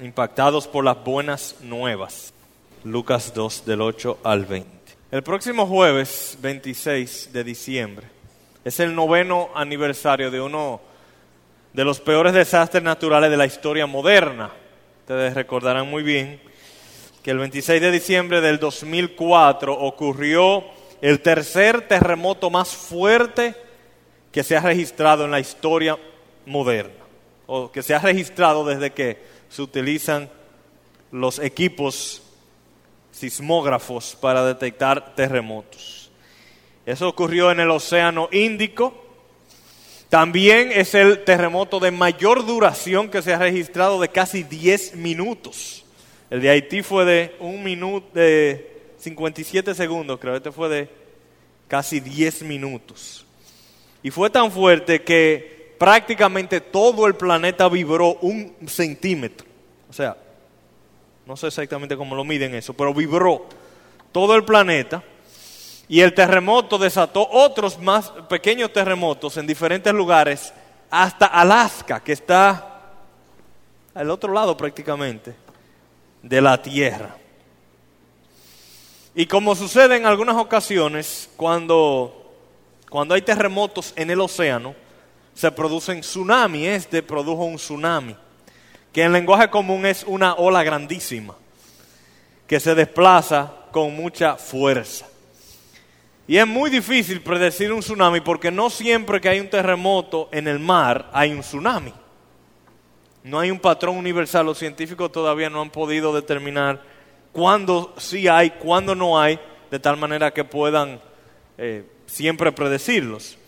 impactados por las buenas nuevas. Lucas 2 del 8 al 20. El próximo jueves 26 de diciembre es el noveno aniversario de uno de los peores desastres naturales de la historia moderna. Ustedes recordarán muy bien que el 26 de diciembre del 2004 ocurrió el tercer terremoto más fuerte que se ha registrado en la historia moderna, o que se ha registrado desde que se utilizan los equipos sismógrafos para detectar terremotos. Eso ocurrió en el Océano Índico. También es el terremoto de mayor duración que se ha registrado de casi 10 minutos. El de Haití fue de un minuto, de 57 segundos, creo. Este fue de casi 10 minutos. Y fue tan fuerte que prácticamente todo el planeta vibró un centímetro. O sea, no sé exactamente cómo lo miden eso, pero vibró todo el planeta. Y el terremoto desató otros más pequeños terremotos en diferentes lugares, hasta Alaska, que está al otro lado prácticamente de la Tierra. Y como sucede en algunas ocasiones, cuando, cuando hay terremotos en el océano, se producen tsunamis. Este produjo un tsunami, que en lenguaje común es una ola grandísima, que se desplaza con mucha fuerza. Y es muy difícil predecir un tsunami porque no siempre que hay un terremoto en el mar hay un tsunami. No hay un patrón universal, los científicos todavía no han podido determinar cuándo sí hay, cuándo no hay, de tal manera que puedan eh, siempre predecirlos.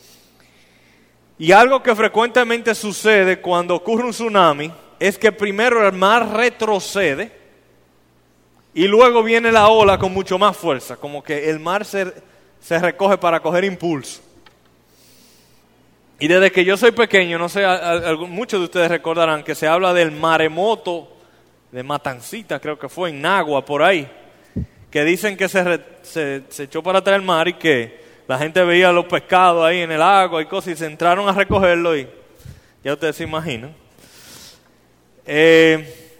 Y algo que frecuentemente sucede cuando ocurre un tsunami es que primero el mar retrocede y luego viene la ola con mucho más fuerza, como que el mar se, se recoge para coger impulso. Y desde que yo soy pequeño, no sé, muchos de ustedes recordarán que se habla del maremoto de Matancita, creo que fue en Nagua, por ahí, que dicen que se, se, echó para atrás el mar y que la gente veía los pescados ahí en el agua y cosas y se entraron a recogerlo y ya ustedes se imaginan. Eh,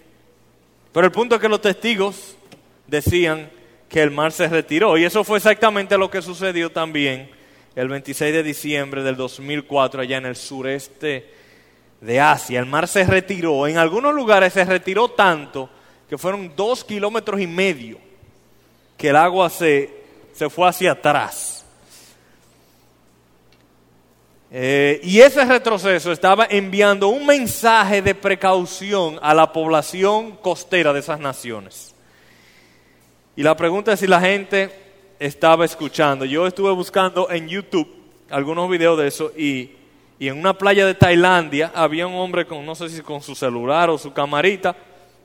pero el punto es que los testigos decían que el mar se retiró y eso fue exactamente lo que sucedió también el 26 de diciembre del 2004 allá en el sureste de Asia. El mar se retiró, en algunos lugares se retiró tanto que fueron dos kilómetros y medio que el agua se, se fue hacia atrás. Eh, y ese retroceso estaba enviando un mensaje de precaución a la población costera de esas naciones. Y la pregunta es si la gente estaba escuchando. Yo estuve buscando en YouTube algunos videos de eso y en una playa de Tailandia había un hombre con, no sé si con su celular o su camarita,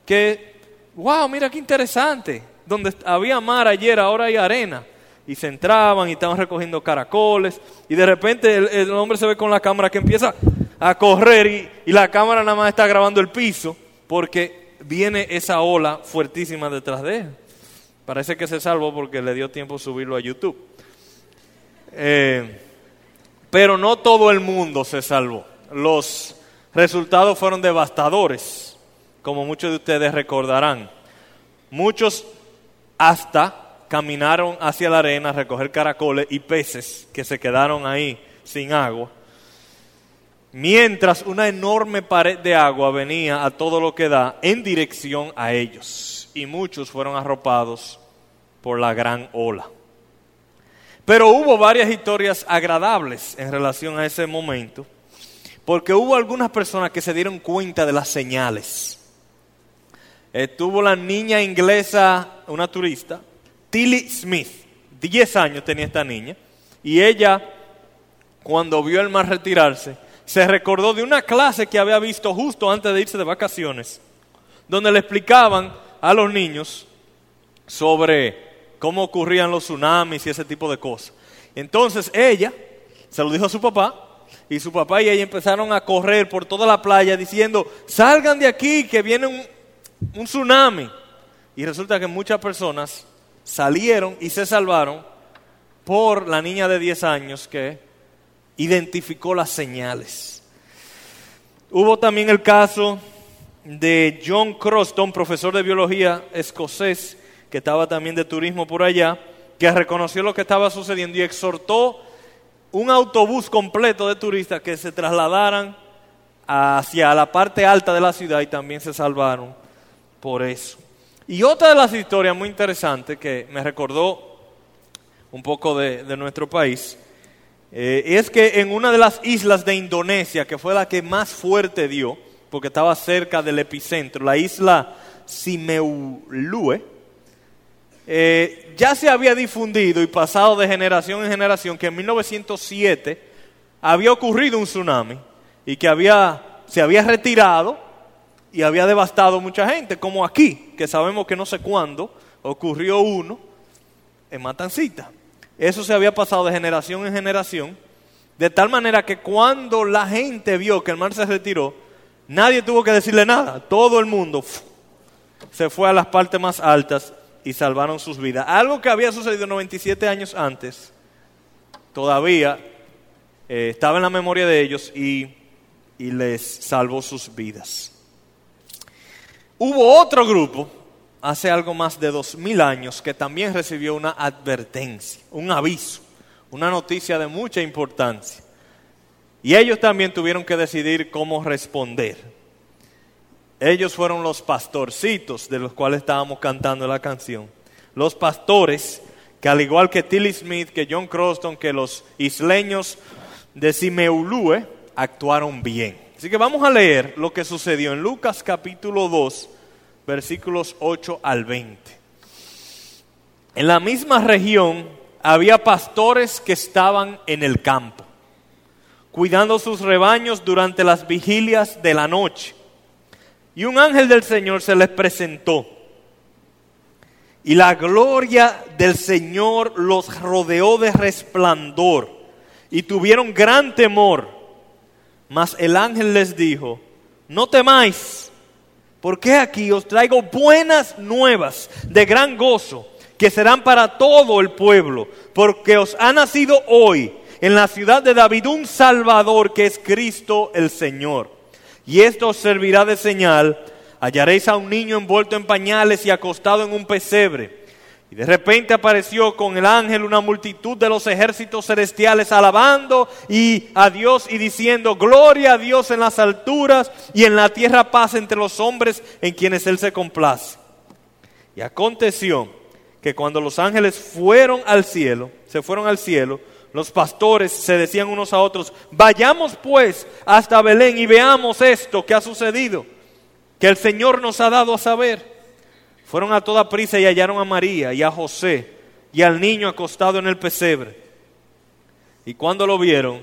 que, wow, mira qué interesante, donde había mar ayer, ahora hay arena. Y se entraban y estaban recogiendo caracoles. Y de repente el, hombre se ve con la cámara que empieza a correr y, y la cámara nada más está grabando el piso porque viene esa ola fuertísima detrás de él. Parece que se salvó porque le dio tiempo subirlo a YouTube. Eh, pero no todo el mundo se salvó. Los resultados fueron devastadores, como muchos de ustedes recordarán. Muchos hasta caminaron hacia la arena a recoger caracoles y peces que se quedaron ahí sin agua. Mientras una enorme pared de agua venía a todo lo que da en dirección a ellos. Y muchos fueron arropados por la gran ola. Pero hubo varias historias agradables en relación a ese momento, porque hubo algunas personas que se dieron cuenta de las señales. Estuvo la niña inglesa, una turista, Tilly Smith, 10 años tenía esta niña, y ella, cuando vio el mar retirarse, se recordó de una clase que había visto justo antes de irse de vacaciones, donde le explicaban a los niños sobre cómo ocurrían los tsunamis y ese tipo de cosas. Entonces ella se lo dijo a su papá y su papá y ella empezaron a correr por toda la playa diciendo, salgan de aquí que viene un, un tsunami. Y resulta que muchas personas salieron y se salvaron por la niña de 10 años que identificó las señales. Hubo también el caso de John Croston, profesor de biología escocés, que estaba también de turismo por allá, que reconoció lo que estaba sucediendo y exhortó un autobús completo de turistas que se trasladaran hacia la parte alta de la ciudad y también se salvaron por eso. Y otra de las historias muy interesantes que me recordó un poco de, nuestro país, eh, es que en una de las islas de Indonesia, que fue la que más fuerte dio, porque estaba cerca del epicentro, la isla Simeulue, eh, ya se había difundido y pasado de generación en generación que en 1907 había ocurrido un tsunami y que había, se había retirado y había devastado mucha gente, como aquí, que sabemos que no sé cuándo ocurrió uno en Matancita. Eso se había pasado de generación en generación, de tal manera que cuando la gente vio que el mar se retiró, nadie tuvo que decirle nada, todo el mundo se fue a las partes más altas y salvaron sus vidas. Algo que había sucedido 97 años antes, todavía eh, estaba en la memoria de ellos y, y les salvó sus vidas. Hubo otro grupo hace algo más de dos mil años que también recibió una advertencia, un aviso, una noticia de mucha importancia. Y ellos también tuvieron que decidir cómo responder. Ellos fueron los pastorcitos de los cuales estábamos cantando la canción. Los pastores que al igual que Tilly Smith, que John Croston, que los isleños de Simeulue, actuaron bien. Así que vamos a leer lo que sucedió en Lucas capítulo 2, versículos 8 al 20. En la misma región había pastores que estaban en el campo, cuidando sus rebaños durante las vigilias de la noche. Y un ángel del Señor se les presentó. Y la gloria del Señor los rodeó de resplandor y tuvieron gran temor. Mas el ángel les dijo, no temáis, porque aquí os traigo buenas nuevas de gran gozo, que serán para todo el pueblo, porque os ha nacido hoy en la ciudad de David un Salvador que es Cristo el Señor. Y esto os servirá de señal, hallaréis a un niño envuelto en pañales y acostado en un pesebre. Y de repente apareció con el ángel una multitud de los ejércitos celestiales alabando y a Dios y diciendo, gloria a Dios en las alturas y en la tierra paz entre los hombres en quienes Él se complace. Y aconteció que cuando los ángeles fueron al cielo, se fueron al cielo, los pastores se decían unos a otros, vayamos pues hasta Belén y veamos esto que ha sucedido, que el Señor nos ha dado a saber. Fueron a toda prisa y hallaron a María y a José y al niño acostado en el pesebre. Y cuando lo vieron,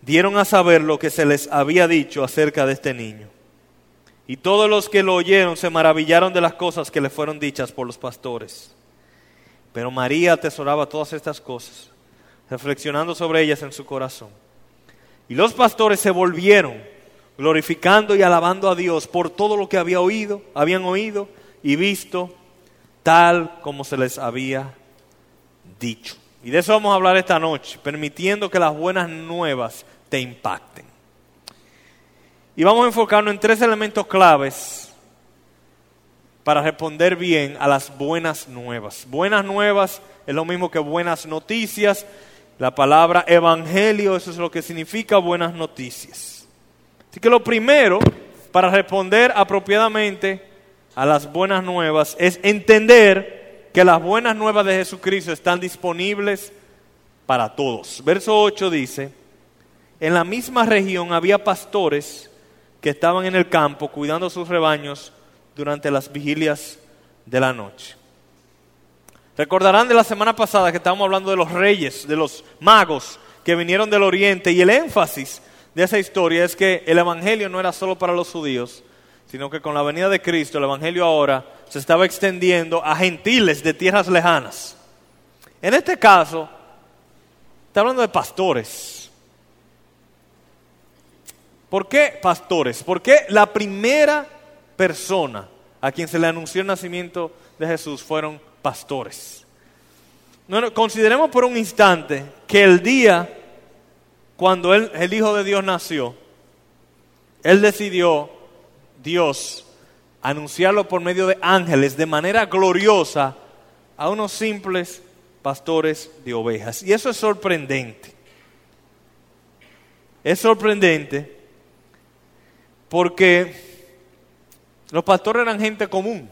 dieron a saber lo que se les había dicho acerca de este niño. Y todos los que lo oyeron se maravillaron de las cosas que le fueron dichas por los pastores. Pero María atesoraba todas estas cosas, reflexionando sobre ellas en su corazón. Y los pastores se volvieron, glorificando y alabando a Dios por todo lo que había oído, habían oído y visto tal como se les había dicho. Y de eso vamos a hablar esta noche, permitiendo que las buenas nuevas te impacten. Y vamos a enfocarnos en tres elementos claves para responder bien a las buenas nuevas. Buenas nuevas es lo mismo que buenas noticias. La palabra evangelio, eso es lo que significa buenas noticias. Así que lo primero, para responder apropiadamente a las buenas nuevas es entender que las buenas nuevas de Jesucristo están disponibles para todos. Verso 8 dice, en la misma región había pastores que estaban en el campo cuidando sus rebaños durante las vigilias de la noche. Recordarán de la semana pasada que estábamos hablando de los reyes, de los magos que vinieron del oriente y el énfasis de esa historia es que el Evangelio no era solo para los judíos, sino que con la venida de Cristo el Evangelio ahora se estaba extendiendo a gentiles de tierras lejanas. En este caso, está hablando de pastores. ¿Por qué pastores? Porque la primera persona a quien se le anunció el nacimiento de Jesús fueron pastores. consideremos por un instante que el día cuando el Hijo de Dios nació, Él decidió Dios anunciarlo por medio de ángeles de manera gloriosa a unos simples pastores de ovejas. Y eso es sorprendente. Es sorprendente porque los pastores eran gente común.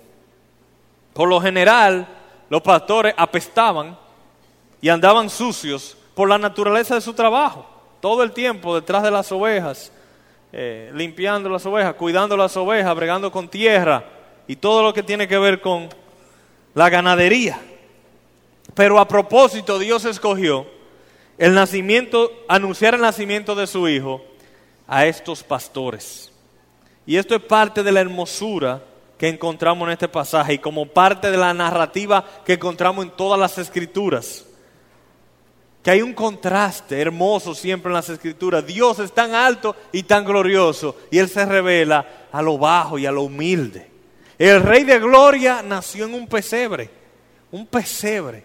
Por lo general, los pastores apestaban y andaban sucios por la naturaleza de su trabajo. Todo el tiempo detrás de las ovejas, eh, limpiando las ovejas, cuidando las ovejas, bregando con tierra y todo lo que tiene que ver con la ganadería. Pero a propósito, Dios escogió el nacimiento, anunciar el nacimiento de su hijo a estos pastores. Y esto es parte de la hermosura que encontramos en este pasaje y como parte de la narrativa que encontramos en todas las escrituras. Que hay un contraste hermoso siempre en las escrituras. Dios es tan alto y tan glorioso y Él se revela a lo bajo y a lo humilde. El rey de gloria nació en un pesebre, un pesebre.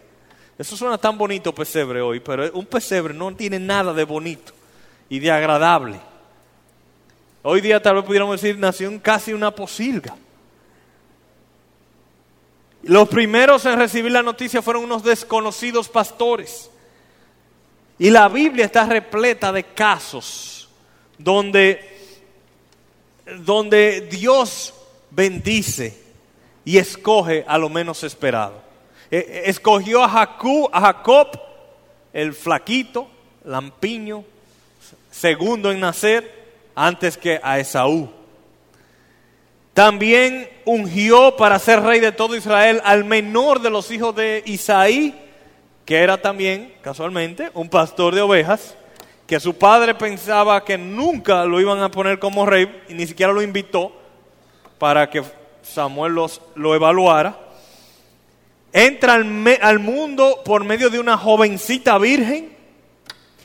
Eso suena tan bonito pesebre hoy, pero un pesebre no tiene nada de bonito y de agradable. Hoy día tal vez pudiéramos decir nació en casi una posilga. Los primeros en recibir la noticia fueron unos desconocidos pastores. Y la Biblia está repleta de casos donde, donde Dios bendice y escoge a lo menos esperado. E, e, escogió a Jacob, a Jacob, el flaquito, lampiño, segundo en nacer, antes que a Esaú. También ungió para ser rey de todo Israel al menor de los hijos de Isaí, que era también, casualmente, un pastor de ovejas, que su padre pensaba que nunca lo iban a poner como rey y ni siquiera lo invitó para que Samuel lo evaluara. Entra al, mundo por medio de una jovencita virgen,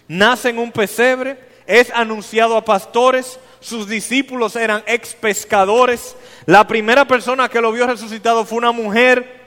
nace en un pesebre, es anunciado a pastores, sus discípulos eran ex pescadores, la primera persona que lo vio resucitado fue una mujer,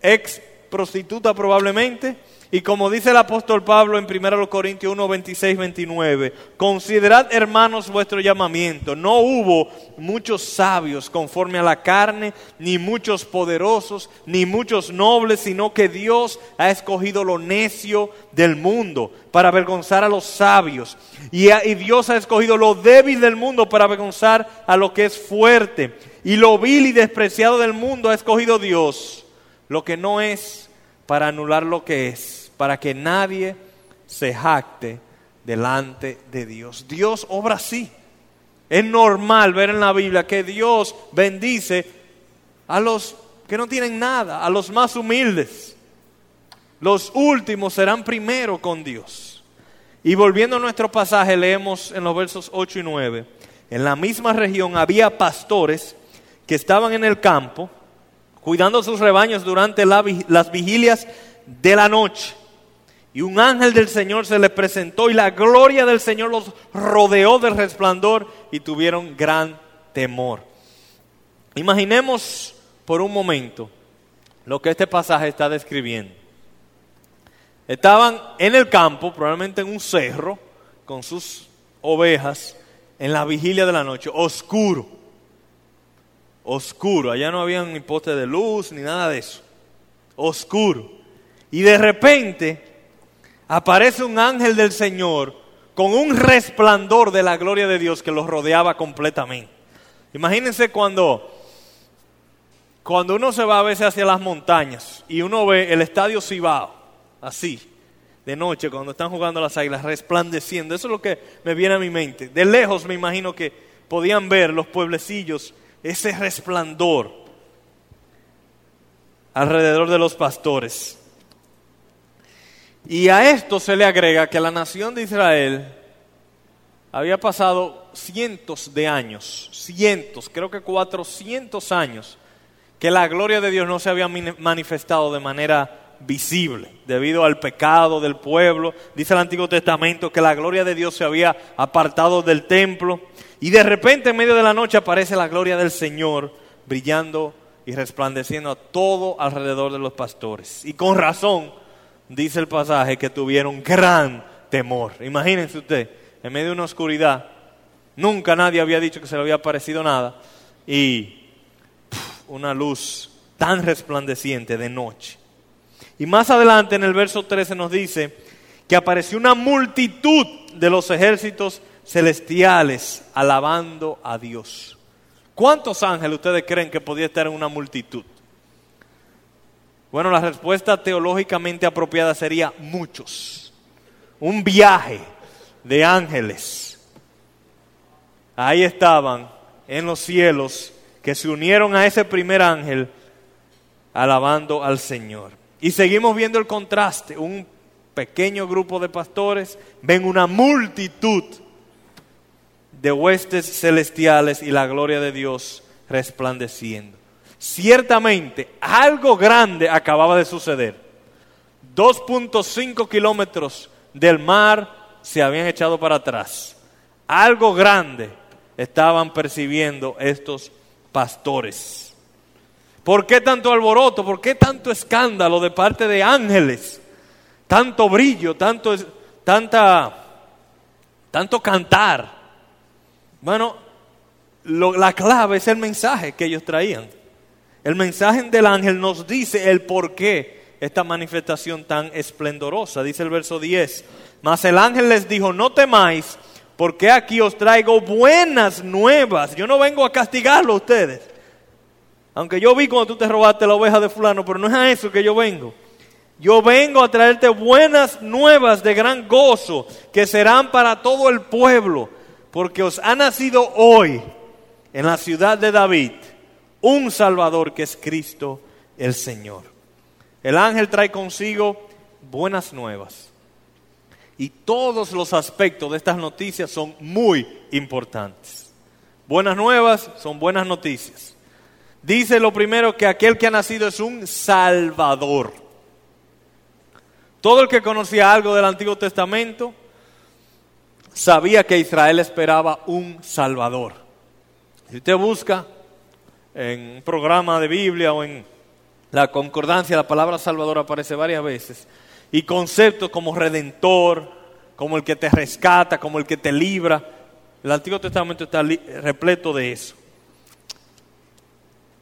ex prostituta probablemente, y como dice el apóstol Pablo en 1 Corintios 1, 26, 29, considerad hermanos vuestro llamamiento. No hubo muchos sabios conforme a la carne, ni muchos poderosos, ni muchos nobles, sino que Dios ha escogido lo necio del mundo para avergonzar a los sabios. Y, y Dios ha escogido lo débil del mundo para avergonzar a lo que es fuerte. Y lo vil y despreciado del mundo ha escogido Dios, lo que no es para anular lo que es, para que nadie se jacte delante de Dios. Dios obra así. Es normal ver en la Biblia que Dios bendice a los que no tienen nada, a los más humildes. Los últimos serán primero con Dios. Y volviendo a nuestro pasaje, leemos en los versos 8 y 9. En la misma región había pastores que estaban en el campo cuidando sus rebaños durante las vigilias de la noche. Y un ángel del Señor se les presentó y la gloria del Señor los rodeó del resplandor y tuvieron gran temor. Imaginemos por un momento lo que este pasaje está describiendo. Estaban en el campo, probablemente en un cerro, con sus ovejas, en la vigilia de la noche, oscuro oscuro. Allá no había ni poste de luz ni nada de eso. Oscuro. Y de repente aparece un ángel del Señor con un resplandor de la gloria de Dios que los rodeaba completamente. Imagínense cuando, cuando uno se va a veces hacia las montañas y uno ve el estadio Cibao, así, de noche, cuando están jugando las águilas, resplandeciendo. Eso es lo que me viene a mi mente. De lejos me imagino que podían ver los pueblecillos ese resplandor alrededor de los pastores. Y a esto se le agrega que la nación de Israel había pasado cientos de años, cientos, creo que cuatrocientos años, que la gloria de Dios no se había manifestado de manera visible debido al pecado del pueblo. Dice el Antiguo Testamento que la gloria de Dios se había apartado del templo y de repente en medio de la noche aparece la gloria del Señor brillando y resplandeciendo a todo alrededor de los pastores. Y con razón, dice el pasaje, que tuvieron gran temor. Imagínense usted, en medio de una oscuridad, nunca nadie había dicho que se le había aparecido nada, y una luz tan resplandeciente de noche. Y más adelante en el verso 13 nos dice que apareció una multitud de los ejércitos celestiales alabando a Dios. ¿Cuántos ángeles ustedes creen que podía estar en una multitud? Bueno, la respuesta teológicamente apropiada sería muchos. Un viaje de ángeles. Ahí estaban en los cielos que se unieron a ese primer ángel alabando al Señor. Y seguimos viendo el contraste. Un pequeño grupo de pastores ven una multitud de huestes celestiales y la gloria de Dios resplandeciendo. Ciertamente, algo grande acababa de suceder. 2.5 kilómetros del mar se habían echado para atrás. Algo grande estaban percibiendo estos pastores. ¿Por qué tanto alboroto? ¿Por qué tanto escándalo de parte de ángeles? Tanto brillo, tanto, tanta, tanto cantar. Bueno, la clave es el mensaje que ellos traían. El mensaje del ángel nos dice el por qué esta manifestación tan esplendorosa. Dice el verso 10. Mas el ángel les dijo, no temáis, porque aquí os traigo buenas nuevas. Yo no vengo a castigarlo a ustedes. Aunque yo vi cuando tú te robaste la oveja de fulano, pero no es a eso que yo vengo. Yo vengo a traerte buenas nuevas de gran gozo, que serán para todo el pueblo, porque os ha nacido hoy en la ciudad de David un Salvador que es Cristo el Señor. El ángel trae consigo buenas nuevas. Y todos los aspectos de estas noticias son muy importantes. Buenas nuevas son buenas noticias. Dice lo primero que aquel que ha nacido es un Salvador. Todo el que conocía algo del Antiguo Testamento sabía que Israel esperaba un Salvador. Si usted busca en un programa de Biblia o en la concordancia, la palabra Salvador aparece varias veces. Y conceptos como redentor, como el que te rescata, como el que te libra. El Antiguo Testamento está repleto de eso.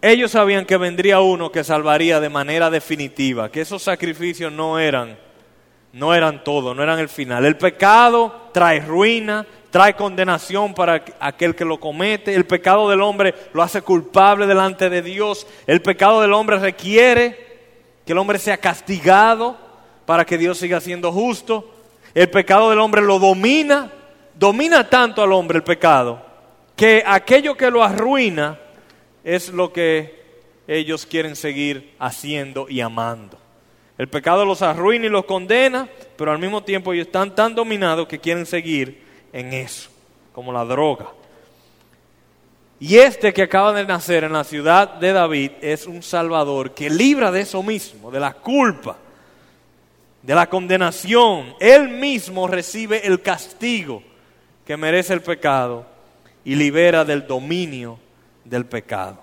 Ellos sabían que vendría uno que salvaría de manera definitiva, que esos sacrificios no eran no eran todo, no eran el final. El pecado trae ruina, trae condenación para aquel que lo comete. El pecado del hombre lo hace culpable delante de Dios. El pecado del hombre requiere que el hombre sea castigado para que Dios siga siendo justo. El pecado del hombre lo domina, domina tanto al hombre el pecado, que aquello que lo arruina es lo que ellos quieren seguir haciendo y amando. El pecado los arruina y los condena, pero al mismo tiempo ellos están tan dominados que quieren seguir en eso, como la droga. Y este que acaba de nacer en la ciudad de David es un Salvador que libra de eso mismo, de la culpa, de la condenación. Él mismo recibe el castigo que merece el pecado y libera del dominio del pecado.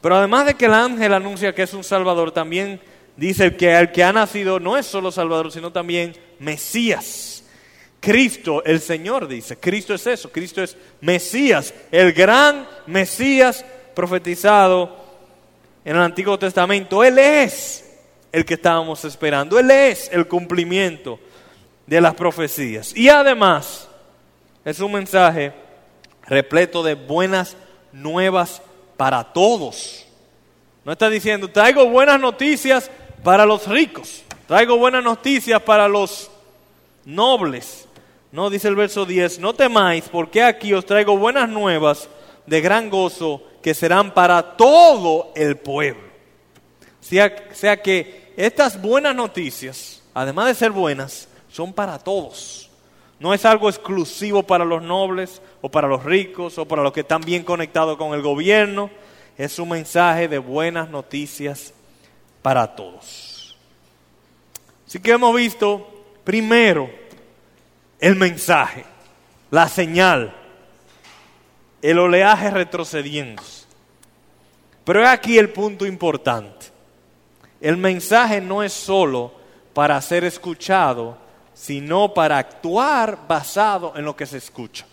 Pero además de que el ángel anuncia que es un Salvador, también dice que el que ha nacido no es solo Salvador, sino también Mesías. Cristo, el Señor dice, Cristo es eso, Cristo es Mesías, el gran Mesías profetizado en el Antiguo Testamento. Él es el que estábamos esperando, Él es el cumplimiento de las profecías. Y además es un mensaje repleto de buenas nuevas para todos. No está diciendo, traigo buenas noticias para los ricos, traigo buenas noticias para los nobles, no, dice el verso 10, no temáis, porque aquí os traigo buenas nuevas de gran gozo que serán para todo el pueblo. O sea, sea que estas buenas noticias, además de ser buenas, son para todos. No es algo exclusivo para los nobles o para los ricos o para los que están bien conectados con el gobierno. Es un mensaje de buenas noticias para todos. Así que hemos visto, primero, el mensaje, la señal, el oleaje retrocediendo. Pero es aquí el punto importante. El mensaje no es solo para ser escuchado, sino para actuar basado en lo que se escucha.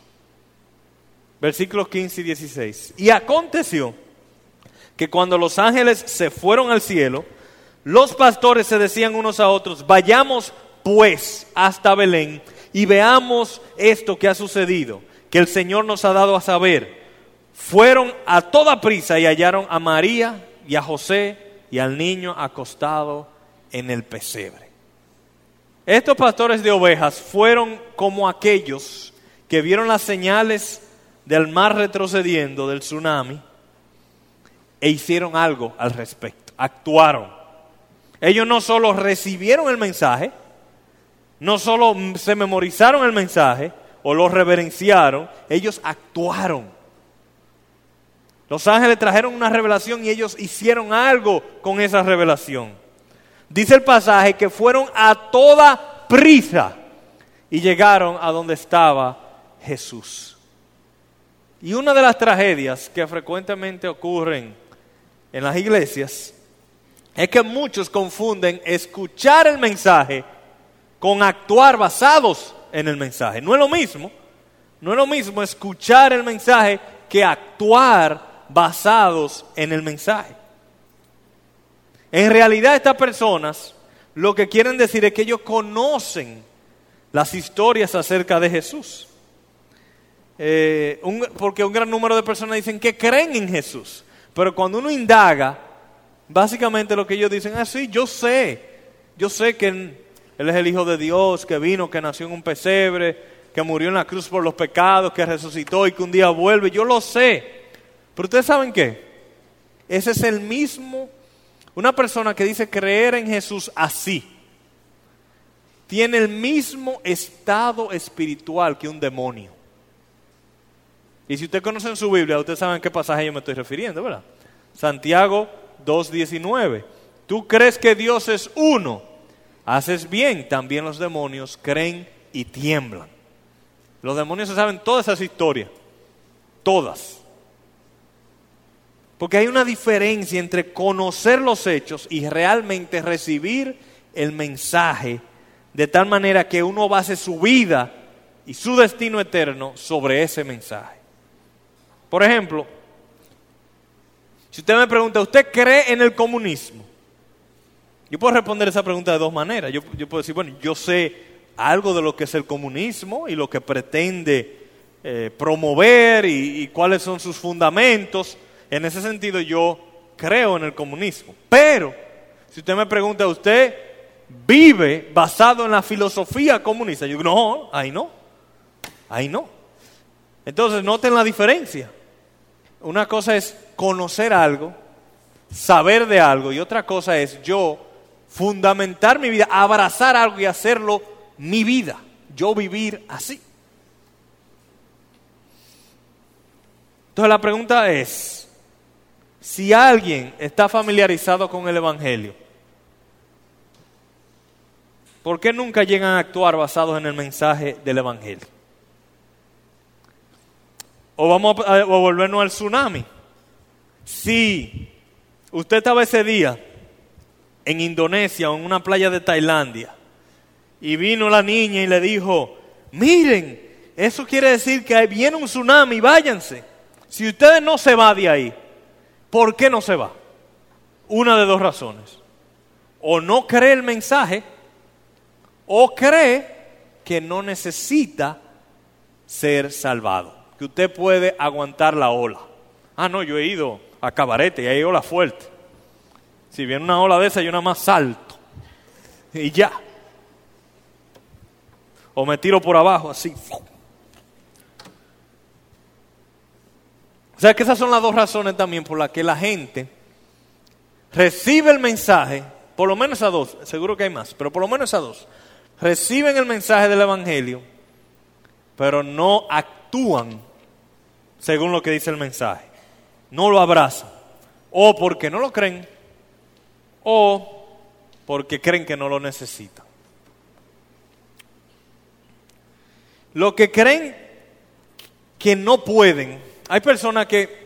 Versículos 15 y 16. Y aconteció que cuando los ángeles se fueron al cielo, los pastores se decían unos a otros, vayamos pues hasta Belén y veamos esto que ha sucedido, que el Señor nos ha dado a saber. Fueron a toda prisa y hallaron a María y a José y al niño acostado en el pesebre. Estos pastores de ovejas fueron como aquellos que vieron las señales del mar retrocediendo, del tsunami, e hicieron algo al respecto, actuaron. Ellos no solo recibieron el mensaje, no solo se memorizaron el mensaje o lo reverenciaron, ellos actuaron. Los ángeles trajeron una revelación y ellos hicieron algo con esa revelación. Dice el pasaje que fueron a toda prisa y llegaron a donde estaba Jesús. Y una de las tragedias que frecuentemente ocurren en las iglesias es que muchos confunden escuchar el mensaje con actuar basados en el mensaje. No es lo mismo, no es lo mismo escuchar el mensaje que actuar basados en el mensaje. En realidad estas personas lo que quieren decir es que ellos conocen las historias acerca de Jesús. Eh, porque un gran número de personas dicen que creen en Jesús. Pero cuando uno indaga, básicamente lo que ellos dicen, ah, sí, yo sé, yo sé que Él es el Hijo de Dios, que vino, que nació en un pesebre, que murió en la cruz por los pecados, que resucitó y que un día vuelve, yo lo sé. Pero ustedes saben qué? Ese es el mismo, una persona que dice creer en Jesús así, tiene el mismo estado espiritual que un demonio. Y si usted conoce en su Biblia, ustedes saben qué pasaje yo me estoy refiriendo, ¿verdad? Santiago 2.19. Tú crees que Dios es uno. Haces bien, también los demonios creen y tiemblan. Los demonios se saben todas esas historias. Todas. Porque hay una diferencia entre conocer los hechos y realmente recibir el mensaje de tal manera que uno base su vida y su destino eterno sobre ese mensaje. Por ejemplo, si usted me pregunta, ¿usted cree en el comunismo? Yo puedo responder esa pregunta de dos maneras. Yo, puedo decir, bueno, yo sé algo de lo que es el comunismo y lo que pretende eh, promover y cuáles son sus fundamentos. En ese sentido yo creo en el comunismo. Pero, si usted me pregunta, ¿usted vive basado en la filosofía comunista? Yo digo, no, ahí no. Ahí no. Entonces, noten la diferencia. Una cosa es conocer algo, saber de algo, y otra cosa es yo fundamentar mi vida, abrazar algo y hacerlo mi vida. Yo vivir así. Entonces la pregunta es, si alguien está familiarizado con el Evangelio, ¿por qué nunca llegan a actuar basados en el mensaje del Evangelio? O vamos a, volvernos al tsunami. Si usted estaba ese día en Indonesia o en una playa de Tailandia y vino la niña y le dijo, miren, eso quiere decir que viene un tsunami, váyanse. Si ustedes no se van de ahí, ¿Por qué no se va? Una de dos razones. O no cree el mensaje, o cree que no necesita ser salvado, que usted puede aguantar la ola. Ah, no, yo he ido a cabarete y hay ola fuerte. Si viene una ola de esa, yo nada más salto. Y ya. O me tiro por abajo así. O sea que esas son las dos razones también por las que la gente recibe el mensaje, por lo menos a dos, seguro que hay más, pero por lo menos a dos, reciben el mensaje del Evangelio, pero no actúan según lo que dice el mensaje, no lo abrazan, o porque no lo creen, o porque creen que no lo necesitan. Lo que creen que no pueden, hay personas que,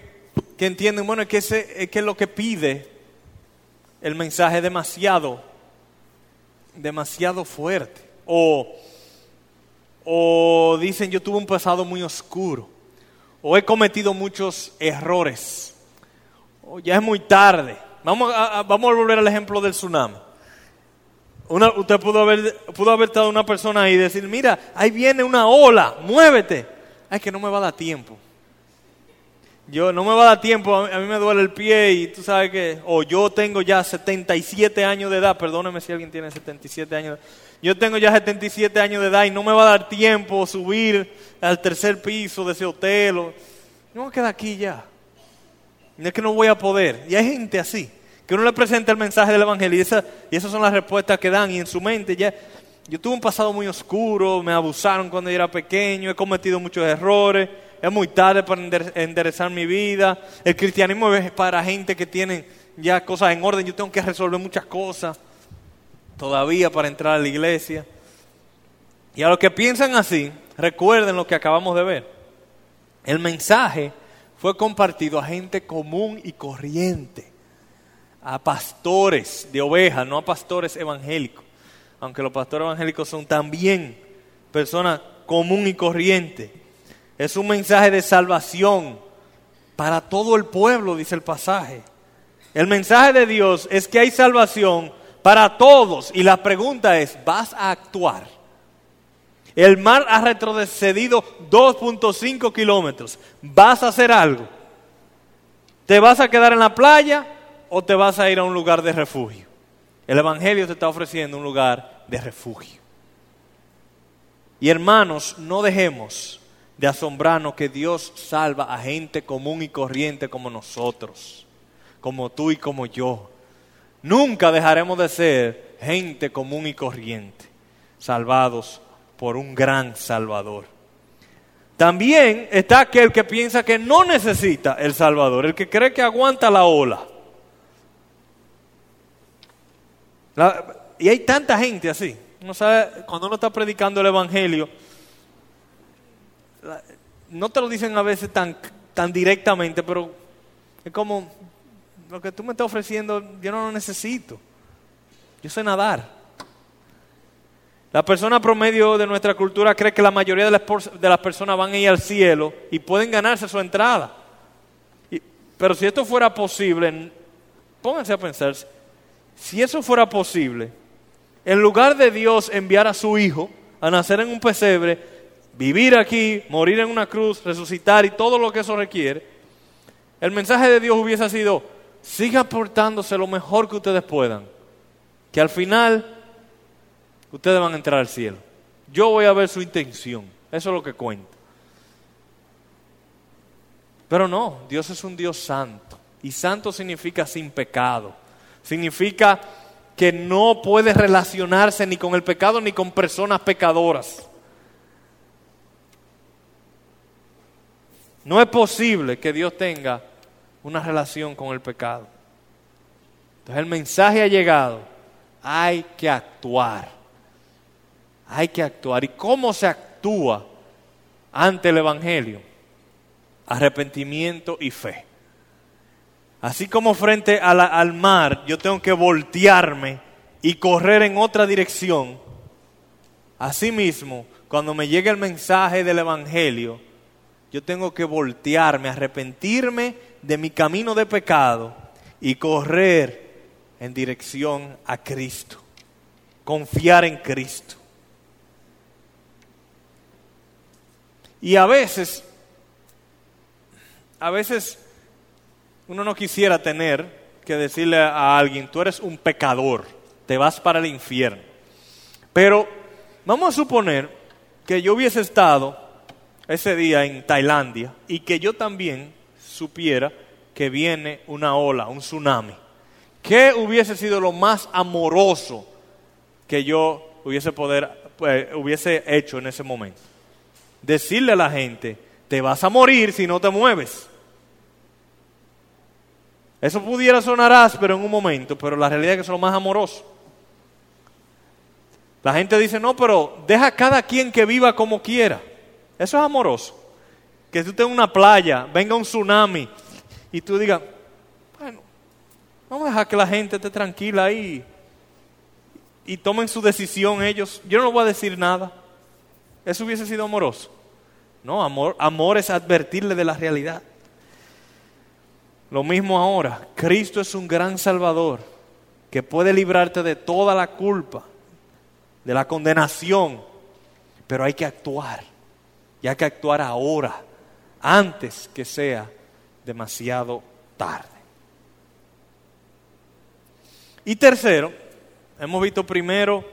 entienden, bueno, es que, es que lo que pide el mensaje es demasiado, demasiado fuerte. O, o dicen, yo tuve un pasado muy oscuro. o he cometido muchos errores, o ya es muy tarde. Vamos a, a volver al ejemplo del tsunami. Una, usted pudo haber, pudo haber estado una persona ahí y decir, mira, ahí viene una ola, muévete. Ay, que no me va a dar tiempo. Yo no me va a dar tiempo, a mí, me duele el pie y tú sabes que, o yo tengo ya 77 años de edad, perdóneme si alguien tiene 77 años, yo tengo ya 77 años de edad y no me va a dar tiempo subir al tercer piso de ese hotel. O, no me queda aquí ya. es que no voy a poder. Y hay gente así, que uno le presenta el mensaje del Evangelio y, esa, y esas son las respuestas que dan y en su mente ya, yo tuve un pasado muy oscuro, me abusaron cuando yo era pequeño, he cometido muchos errores es muy tarde para enderezar mi vida. El cristianismo es para gente que tiene ya cosas en orden. Yo tengo que resolver muchas cosas todavía para entrar a la iglesia. Y a los que piensan así, recuerden lo que acabamos de ver. El mensaje fue compartido a gente común y corriente, a pastores de ovejas, no a pastores evangélicos, aunque los pastores evangélicos son también personas común y corriente. Es un mensaje de salvación para todo el pueblo, dice el pasaje. El mensaje de Dios es que hay salvación para todos. Y la pregunta es, ¿vas a actuar? El mar ha retrocedido 2.5 kilómetros. ¿Vas a hacer algo? ¿Te vas a quedar en la playa o te vas a ir a un lugar de refugio? El Evangelio te está ofreciendo un lugar de refugio. Y hermanos, no dejemos de asombrarnos que Dios salva a gente común y corriente como nosotros, como tú y como yo. Nunca dejaremos de ser gente común y corriente, salvados por un gran Salvador. También está aquel que piensa que no necesita el Salvador, el que cree que aguanta la ola. y hay tanta gente así. Uno sabe, cuando uno está predicando el Evangelio, no te lo dicen a veces tan, tan directamente, pero es como, lo que tú me estás ofreciendo, yo no lo necesito. Yo sé nadar. La persona promedio de nuestra cultura cree que la mayoría de las, personas van a ir al cielo y pueden ganarse su entrada. pero si esto fuera posible, pónganse a pensar, si eso fuera posible, en lugar de Dios enviar a su hijo a nacer en un pesebre, vivir aquí, morir en una cruz, resucitar y todo lo que eso requiere, el mensaje de Dios hubiese sido, siga portándose lo mejor que ustedes puedan, que al final ustedes van a entrar al cielo. Yo voy a ver su intención, eso es lo que cuenta. Pero no, Dios es un Dios santo. Y santo significa sin pecado. Significa que no puede relacionarse ni con el pecado ni con personas pecadoras. No es posible que Dios tenga una relación con el pecado. Entonces el mensaje ha llegado. Hay que actuar. Hay que actuar. ¿Y cómo se actúa ante el Evangelio? Arrepentimiento y fe. Así como frente al mar yo tengo que voltearme y correr en otra dirección, asimismo, cuando me llegue el mensaje del Evangelio, yo tengo que voltearme, arrepentirme de mi camino de pecado y correr en dirección a Cristo. Confiar en Cristo. Y a veces, a veces uno no quisiera tener que decirle a alguien, tú eres un pecador, te vas para el infierno. Pero vamos a suponer que yo hubiese estado ese día en Tailandia y que yo también supiera que viene una ola, un tsunami. ¿Qué hubiese sido lo más amoroso que yo hubiese, poder, pues, hubiese hecho en ese momento? Decirle a la gente, te vas a morir si no te mueves. Eso pudiera sonar áspero en un momento, pero la realidad es que es lo más amoroso. La gente dice, no, pero deja a cada quien que viva como quiera. Eso es amoroso. Que tú en una playa, venga un tsunami y tú digas, bueno, vamos a dejar que la gente esté tranquila ahí y tomen su decisión ellos. Yo no voy a decir nada. Eso hubiese sido amoroso. No, amor, amor es advertirle de la realidad. Lo mismo ahora, Cristo es un gran salvador que puede librarte de toda la culpa, de la condenación, pero hay que actuar. Y hay que actuar ahora, antes que sea demasiado tarde. Y tercero, hemos visto primero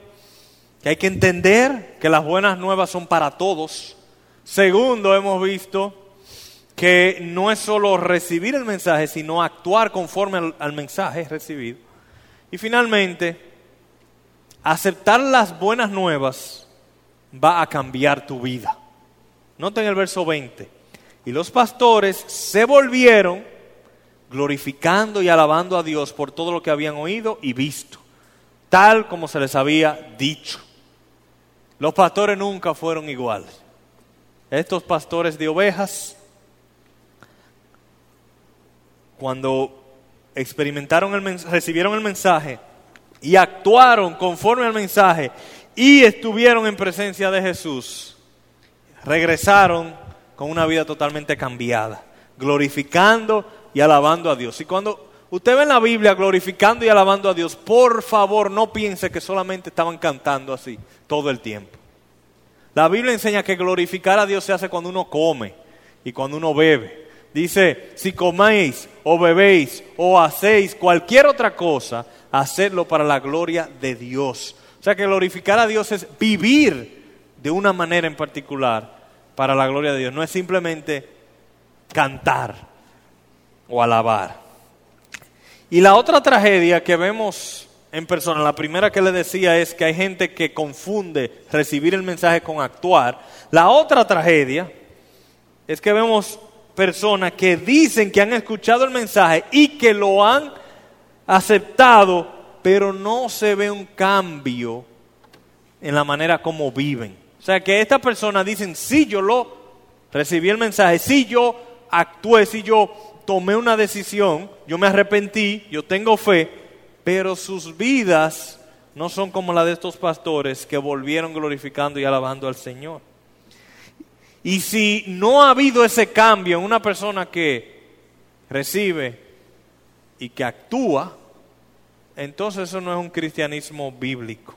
que hay que entender que las buenas nuevas son para todos. Segundo, hemos visto que no es solo recibir el mensaje, sino actuar conforme al, mensaje recibido. Y finalmente, aceptar las buenas nuevas va a cambiar tu vida. Noten el verso 20. Y los pastores se volvieron glorificando y alabando a Dios por todo lo que habían oído y visto, tal como se les había dicho. Los pastores nunca fueron iguales. Estos pastores de ovejas, cuando experimentaron el recibieron el mensaje y actuaron conforme al mensaje y estuvieron en presencia de Jesús, regresaron con una vida totalmente cambiada, glorificando y alabando a Dios. Y cuando usted ve en la Biblia glorificando y alabando a Dios, por favor no piense que solamente estaban cantando así todo el tiempo. La Biblia enseña que glorificar a Dios se hace cuando uno come y cuando uno bebe. Dice, si coméis o bebéis o hacéis cualquier otra cosa, hacedlo para la gloria de Dios. O sea que glorificar a Dios es vivir de una manera en particular para la gloria de Dios. No es simplemente cantar o alabar. Y la otra tragedia que vemos en persona, la primera que le decía es que hay gente que confunde recibir el mensaje con actuar. La otra tragedia es que vemos personas que dicen que han escuchado el mensaje y que lo han aceptado, pero no se ve un cambio en la manera como viven. Sea que estas personas dicen, sí, yo lo recibí el mensaje, sí, yo actué, sí, yo tomé una decisión, yo me arrepentí, yo tengo fe, pero sus vidas no son como la de estos pastores que volvieron glorificando y alabando al Señor. Y si no ha habido ese cambio en una persona que recibe y que actúa, entonces eso no es un cristianismo bíblico.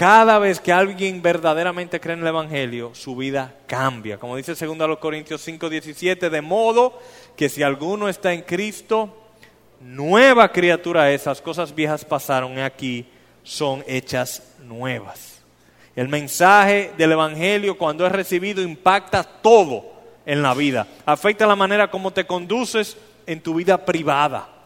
Cada vez que alguien verdaderamente cree en el Evangelio, su vida cambia. Como dice 2 Corintios 5, 17, de modo que si alguno está en Cristo, nueva criatura esas cosas viejas pasaron aquí son hechas nuevas. El mensaje del Evangelio cuando es recibido impacta todo en la vida. Afecta la manera como te conduces en tu vida privada.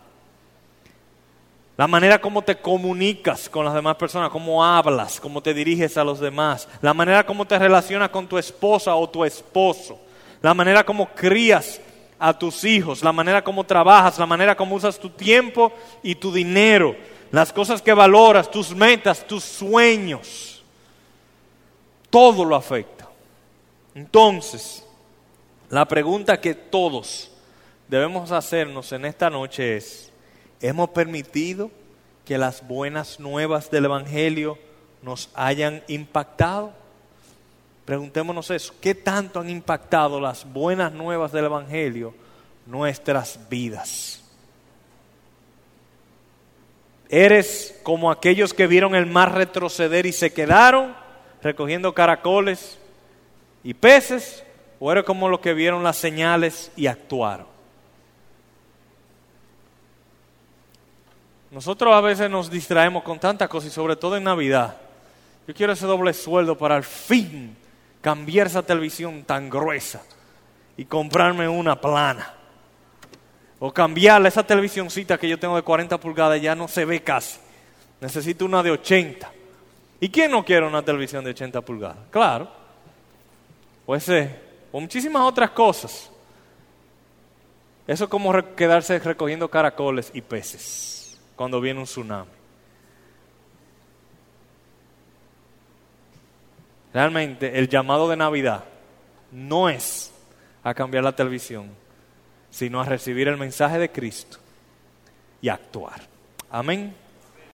La manera como te comunicas con las demás personas, cómo hablas, cómo te diriges a los demás. La manera como te relacionas con tu esposa o tu esposo. La manera como crías a tus hijos. La manera como trabajas. La manera como usas tu tiempo y tu dinero. Las cosas que valoras, tus metas, tus sueños todo lo afecta. Entonces, la pregunta que todos debemos hacernos en esta noche es, ¿hemos permitido que las buenas nuevas del Evangelio nos hayan impactado? Preguntémonos eso, ¿qué tanto han impactado las buenas nuevas del Evangelio nuestras vidas? ¿Eres como aquellos que vieron el mar retroceder y se quedaron? recogiendo caracoles y peces, o era como los que vieron las señales y actuaron. Nosotros a veces nos distraemos con tantas cosas y sobre todo en Navidad. Yo quiero ese doble sueldo para al fin cambiar esa televisión tan gruesa y comprarme una plana. O cambiarla, esa televisioncita que yo tengo de 40 pulgadas ya no se ve casi. Necesito una de 80. ¿Y quién no quiere una televisión de 80 pulgadas? Claro. O ese, o muchísimas otras cosas. Eso es como quedarse recogiendo caracoles y peces cuando viene un tsunami. Realmente el llamado de Navidad no es a cambiar la televisión, sino a recibir el mensaje de Cristo y actuar. Amén.